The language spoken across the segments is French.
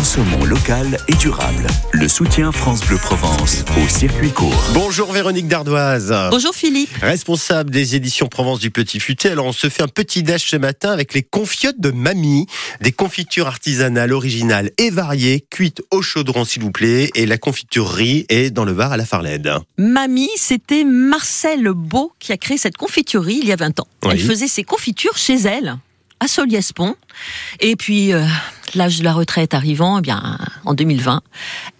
Consommons local et durable. Le soutien France Bleu Provence au circuit court. Bonjour Véronique Dardoise. Bonjour Philippe. Responsable des éditions Provence du Petit Futé. Alors on se fait un petit dash ce matin avec les confiottes de mamie, des confitures artisanales originales et variées, cuites au chaudron s'il vous plaît, et la confiturerie est dans le Var à la Farlède. Mamie, c'était Marcel Beau qui a créé cette confiturerie il y a 20 ans. Oui. Elle faisait ses confitures chez elle, à Soliespont. Et puis, euh, l'âge de la retraite arrivant, eh bien, en 2020,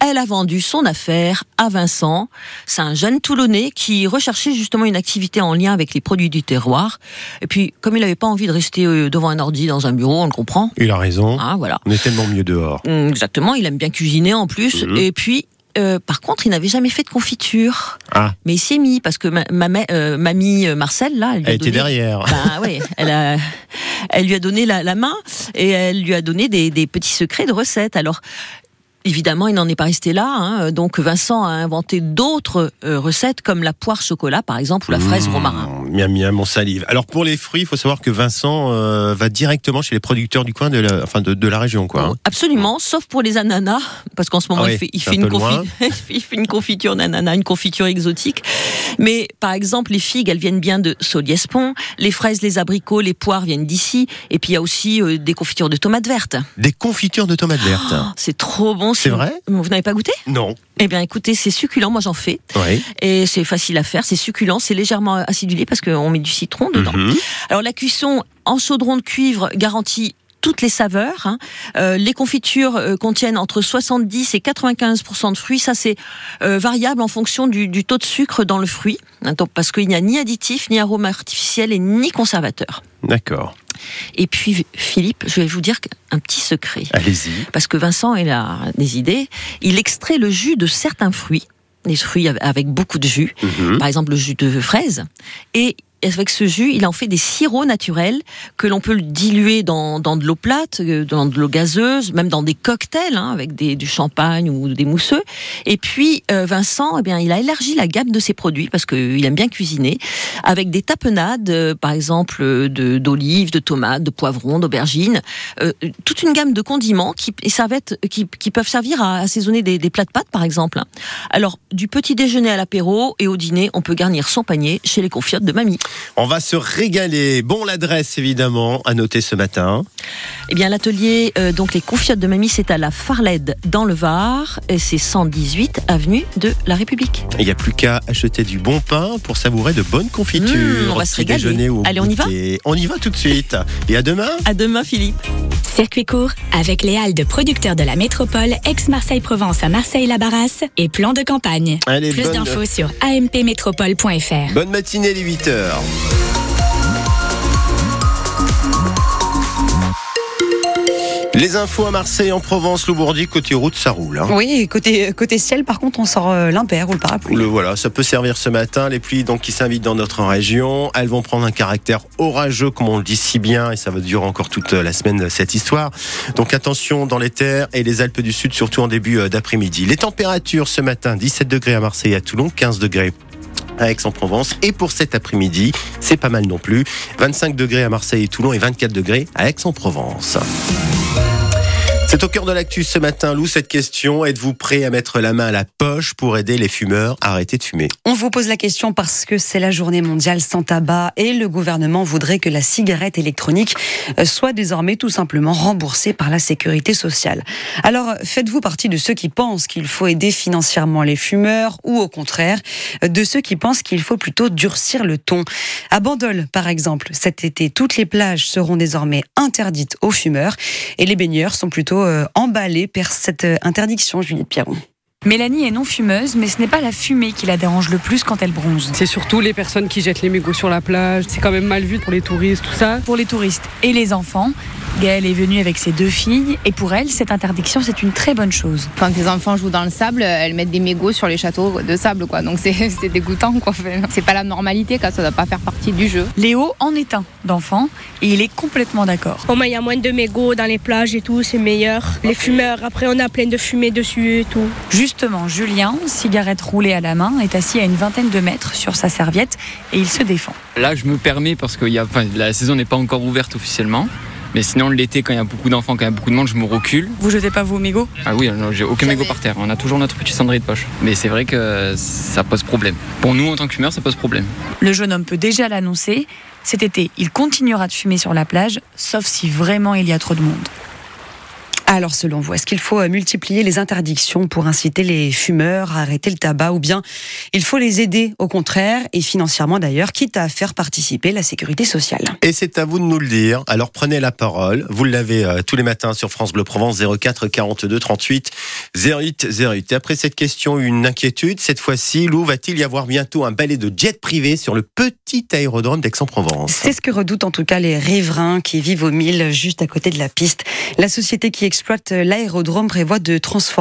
elle a vendu son affaire à Vincent. C'est un jeune Toulonnais qui recherchait justement une activité en lien avec les produits du terroir. Et puis, comme il n'avait pas envie de rester euh, devant un ordi dans un bureau, on le comprend. Il a raison. Hein, voilà. On est tellement mieux dehors. Hum, Exactement, il aime bien cuisiner en plus. Mhm. Et puis, euh, par contre, il n'avait jamais fait de confiture. Ah, Mais il s'y est mis parce que ma, ma- euh, mamie Marcel, là, elle, lui a elle était derrière. Bah oui, elle, a- elle lui a donné la, la main et elle lui a donné des, des petits secrets de recettes. Alors. Évidemment, il n'en est pas resté là. hein. Donc, Vincent a inventé d'autres euh, recettes, comme la poire chocolat, par exemple, ou la fraise Mmh, romarin. Miam miam, mon salive. Alors pour les fruits, il faut savoir que Vincent euh, va directement chez les producteurs du coin de la, enfin de, de la région, quoi. hein. Absolument, sauf pour les ananas, parce qu'en ce moment, Ah il fait, il fait un une peu loin. confi- il fait une confiture d'ananas, une confiture exotique. Mais par exemple, les figues, elles viennent bien de Soliespont. Les fraises, les abricots, les poires viennent d'ici. Et puis il y a aussi euh, des confitures de tomates vertes. Des confitures de tomates vertes. Oh, c'est trop bon. C'est vrai? Vous n'avez pas goûté? Non. Eh bien, écoutez, c'est succulent. Moi, j'en fais. Oui. Et c'est facile à faire. C'est succulent. C'est légèrement acidulé parce qu'on met du citron dedans. Mhm. Alors la cuisson en chaudron de cuivre garantit toutes les saveurs. hein. Euh, les confitures euh, contiennent entre 70 et 95% de fruits. Ça, c'est euh, variable en fonction du, du taux de sucre dans le fruit, hein, donc, parce qu'il n'y a ni additif, ni arôme artificiel et ni conservateur. D'accord. Et puis, Philippe, je vais vous dire un petit secret. Allez-y. Parce que Vincent, il a des idées. Il extrait le jus de certains fruits, des fruits avec beaucoup de jus, Mhm. par exemple le jus de fraise. Et avec ce jus, il en fait des sirops naturels que l'on peut diluer dans, dans de l'eau plate, euh, dans de l'eau gazeuse, même dans des cocktails hein, avec des, du champagne ou des mousseux. Et puis euh, Vincent, eh bien, il a élargi la gamme de ses produits parce qu'il aime bien cuisiner avec des tapenades, euh, par exemple euh, d'olives, de, tomates, de poivrons, d'aubergines, euh, toute une gamme de condiments qui, qui, qui peuvent servir à assaisonner des, des plats de pâtes, par exemple. Alors, du petit déjeuner à l'apéro et au dîner, on peut garnir son panier chez les confiottes de mamie. On va se régaler. Bon, l'adresse évidemment à noter ce matin. Eh bien, l'atelier, euh, donc les confiottes de mamie, c'est à la Farlède dans le Var, et c'est 118 avenue de la République. Il n'y a plus qu'à acheter du bon pain pour savourer de bonnes confitures. Mmh, on va se régaler. Allez, on y va. On y va tout de suite. Et à demain. À demain, Philippe. Circuit court avec les halles de producteurs de la métropole ex-Marseille-Provence à Marseille-Labarras et plan de campagne. Allez, Plus bonne- d'infos sur ampmétropole.fr. Bonne matinée les 8h. Les infos à Marseille, en Provence, Loubourdi, côté route, ça roule. hein. Oui, côté, côté ciel, par contre, on sort euh, l'impair ou le parapluie. Le voilà, ça peut servir ce matin. Les pluies donc qui s'invitent dans notre région, elles vont prendre un caractère orageux, comme on le dit si bien, et ça va durer encore toute la semaine cette histoire. Donc attention dans les terres et les Alpes du Sud, surtout en début euh, d'après-midi. Les températures ce matin 17 degrés à Marseille et à Toulon, 15 degrés à Aix-en-Provence. Et pour cet après-midi, c'est pas mal non plus. 25 degrés à Marseille et Toulon et 24 degrés à Aix-en-Provence. C'est au cœur de l'actu ce matin, Lou, cette question. Êtes-vous prêt à mettre la main à la poche pour aider les fumeurs à arrêter de fumer? On vous pose la question parce que c'est la journée mondiale sans tabac et le gouvernement voudrait que la cigarette électronique euh, soit désormais tout simplement remboursée par la sécurité sociale. Alors, faites-vous partie de ceux qui pensent qu'il faut aider financièrement les fumeurs ou au contraire euh, de ceux qui pensent qu'il faut plutôt durcir le ton? À Bandol, par exemple, cet été, toutes les plages seront désormais interdites aux fumeurs et les baigneurs sont plutôt euh, emballés par cette euh, interdiction, Juliette Pierron. Mélanie est non fumeuse, mais ce n'est pas la fumée qui la dérange le plus quand elle bronze. C'est surtout les personnes qui jettent les mégots sur la plage. C'est quand même mal vu pour les touristes, tout ça. Pour les touristes et les enfants, Gaëlle est venue avec ses deux filles et pour elle, cette interdiction, c'est une très bonne chose. Quand les enfants jouent dans le sable, elles mettent des mégots sur les châteaux de sable, quoi. Donc c'est c'est dégoûtant, quoi. C'est pas la normalité, quoi. Ça doit pas faire partie du jeu. Léo en est un d'enfant et il est complètement d'accord. Au moins, il y a moins de mégots dans les plages et tout, c'est meilleur. Les fumeurs, après, on a plein de fumée dessus et tout. Justement, Julien, cigarette roulée à la main, est assis à une vingtaine de mètres sur sa serviette et il se défend. Là, je me permets parce que y a, enfin, la saison n'est pas encore ouverte officiellement. Mais sinon, l'été, quand il y a beaucoup d'enfants, quand il y a beaucoup de monde, je me recule. Vous jetez pas vos mégots? Ah oui, non, j'ai aucun mégot par terre. On a toujours notre petit cendrier de poche. Mais c'est vrai que ça pose problème. Pour nous, en tant que fumeurs, ça pose problème. Le jeune homme peut déjà l'annoncer. Cet été, il continuera de fumer sur la plage, sauf si vraiment il y a trop de monde. Alors selon vous, est-ce qu'il faut euh, multiplier les interdictions pour inciter les fumeurs à arrêter le tabac ou bien il faut les aider au contraire et financièrement d'ailleurs, quitte à faire participer la sécurité sociale? Et c'est à vous de nous le dire. Alors prenez la parole. Vous l'avez euh, tous les matins sur France Bleu Provence 04 42 38 08 08. Et après cette question, une inquiétude. Cette fois-ci, Lou, va-t-il y avoir bientôt un balai de jet privé sur le petit aérodrome d'Aix-en-Provence? C'est ce que redoutent en tout cas les riverains qui vivent au mille juste à côté de la piste. La société qui exploite l'aérodrome prévoit de transformer